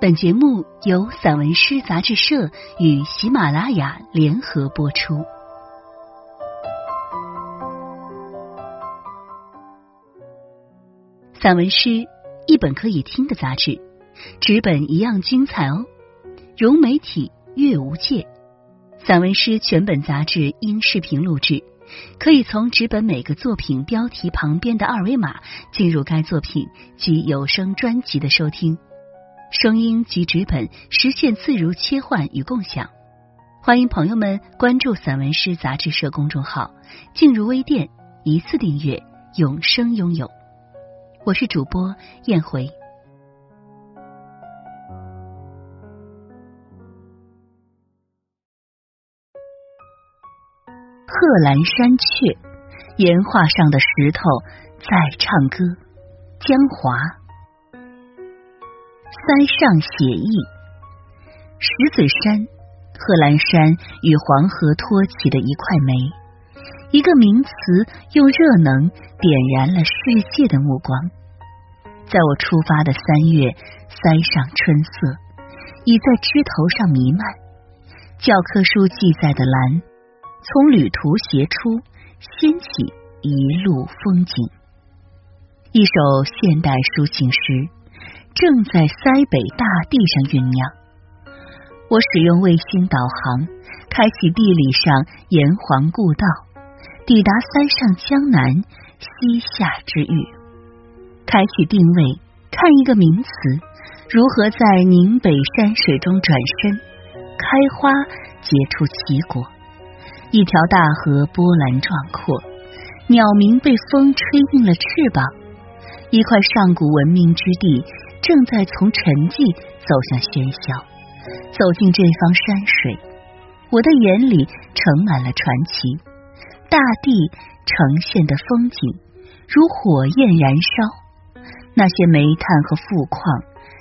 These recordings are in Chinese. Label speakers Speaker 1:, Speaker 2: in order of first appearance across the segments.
Speaker 1: 本节目由散文诗杂志社与喜马拉雅联合播出。散文诗，一本可以听的杂志，纸本一样精彩哦。融媒体，阅无界。散文诗全本杂志因视频录制，可以从纸本每个作品标题旁边的二维码进入该作品及有声专辑的收听。声音及纸本实现自如切换与共享，欢迎朋友们关注散文诗杂志社公众号，进入微店一次订阅，永生拥有。我是主播燕回。贺兰山雀，岩画上的石头在唱歌，江华。塞上写意，石嘴山，贺兰山与黄河托起的一块煤，一个名词用热能点燃了世界的目光。在我出发的三月，塞上春色已在枝头上弥漫。教科书记载的蓝，从旅途斜出，掀起一路风景。一首现代抒情诗。正在塞北大地上酝酿。我使用卫星导航，开启地理上炎黄故道，抵达塞上江南西夏之域。开启定位，看一个名词如何在宁北山水中转身，开花结出奇果。一条大河波澜壮阔，鸟鸣被风吹硬了翅膀。一块上古文明之地。正在从沉寂走向喧嚣，走进这方山水，我的眼里盛满了传奇。大地呈现的风景如火焰燃烧，那些煤炭和富矿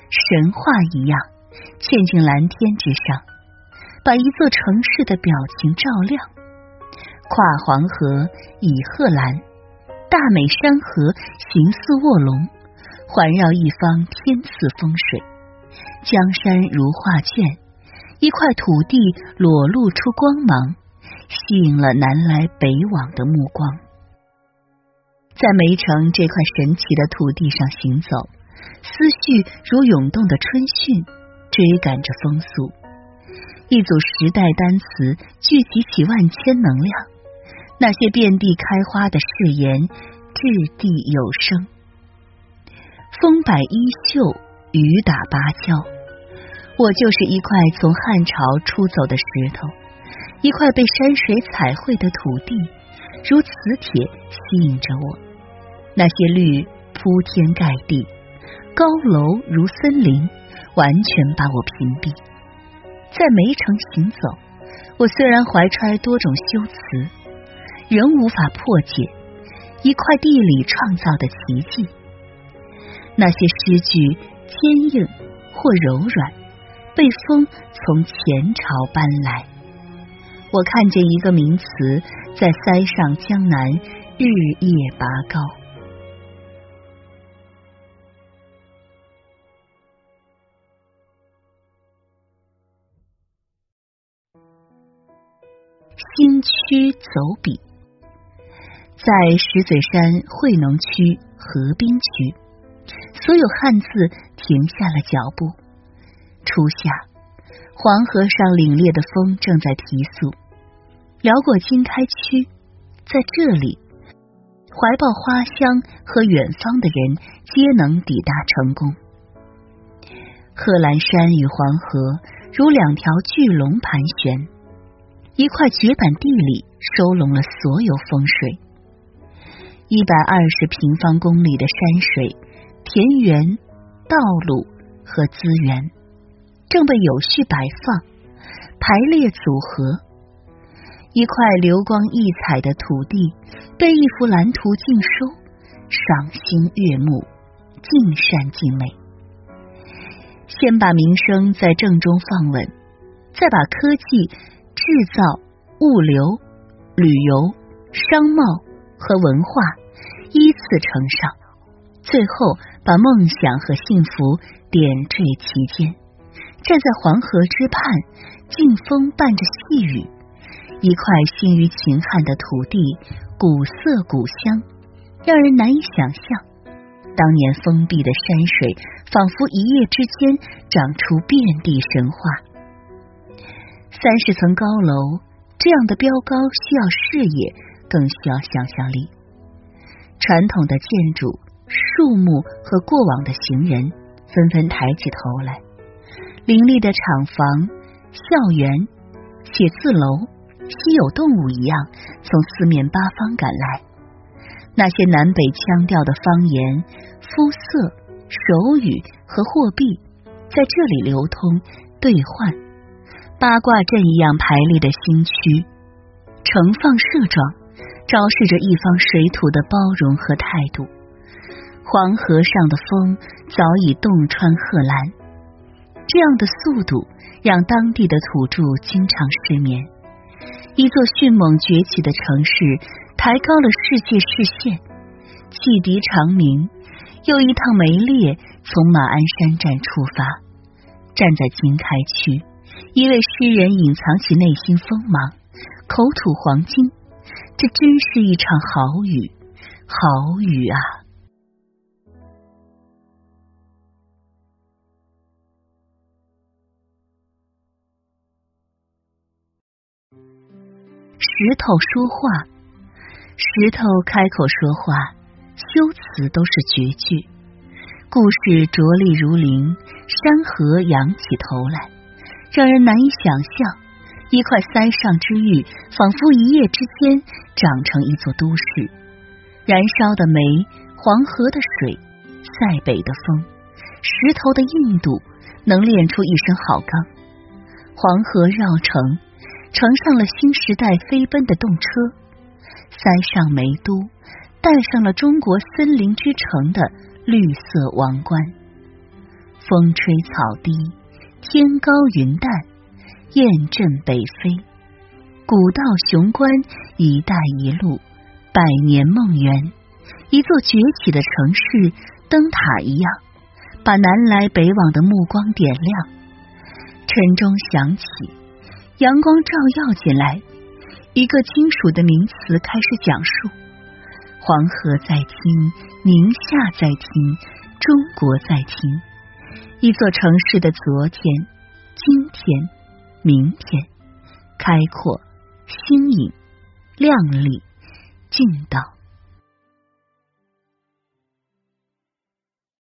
Speaker 1: 神话一样嵌进蓝天之上，把一座城市的表情照亮。跨黄河以贺兰，大美山河形似卧龙。环绕一方，天赐风水，江山如画卷，一块土地裸露出光芒，吸引了南来北往的目光。在梅城这块神奇的土地上行走，思绪如涌动的春汛，追赶着风速。一组时代单词聚集起万千能量，那些遍地开花的誓言，掷地有声。风摆衣袖，雨打芭蕉。我就是一块从汉朝出走的石头，一块被山水彩绘的土地，如磁铁吸引着我。那些绿铺天盖地，高楼如森林，完全把我屏蔽。在梅城行走，我虽然怀揣多种修辞，仍无法破解一块地里创造的奇迹。那些诗句坚硬或柔软，被风从前朝搬来。我看见一个名词在塞上江南日夜拔高。新区走笔，在石嘴山惠农区河滨区。所有汉字停下了脚步。初夏，黄河上凛冽的风正在提速。辽过经开区，在这里，怀抱花香和远方的人皆能抵达成功。贺兰山与黄河如两条巨龙盘旋，一块绝版地里收拢了所有风水。一百二十平方公里的山水。田园、道路和资源正被有序摆放、排列组合。一块流光溢彩的土地被一幅蓝图尽收，赏心悦目，尽善尽美。先把民生在正中放稳，再把科技、制造、物流、旅游、商贸和文化依次呈上。最后，把梦想和幸福点缀其间。站在黄河之畔，劲风伴着细雨，一块兴于秦汉的土地，古色古香，让人难以想象。当年封闭的山水，仿佛一夜之间长出遍地神话。三十层高楼，这样的标高需要视野，更需要想象力。传统的建筑、树木和过往的行人，纷纷抬起头来。林立的厂房、校园、写字楼，稀有动物一样从四面八方赶来。那些南北腔调的方言、肤色、手语和货币，在这里流通兑换。八卦阵一样排列的新区，盛放社状，昭示着一方水土的包容和态度。黄河上的风早已洞穿贺兰。这样的速度让当地的土著经常失眠。一座迅猛崛起的城市抬高了世界视线，汽笛长鸣，又一趟梅列从马鞍山站出发。站在经开区，一位诗人隐藏起内心锋芒，口吐黄金。这真是一场好雨，好雨啊！石头说话，石头开口说话，修辞都是绝句。故事着力如林，山河仰起头来，让人难以想象。一块塞上之玉，仿佛一夜之间长成一座都市。燃烧的煤，黄河的水，塞北的风，石头的硬度，能炼出一身好钢。黄河绕城。乘上了新时代飞奔的动车，塞上梅都，戴上了中国森林之城的绿色王冠。风吹草低，天高云淡，雁阵北飞。古道雄关，一带一路，百年梦圆。一座崛起的城市，灯塔一样，把南来北往的目光点亮。晨钟响起。阳光照耀进来，一个金属的名词开始讲述：黄河在听，宁夏在听，中国在听。一座城市的昨天、今天、明天，开阔、新颖、亮丽、劲道。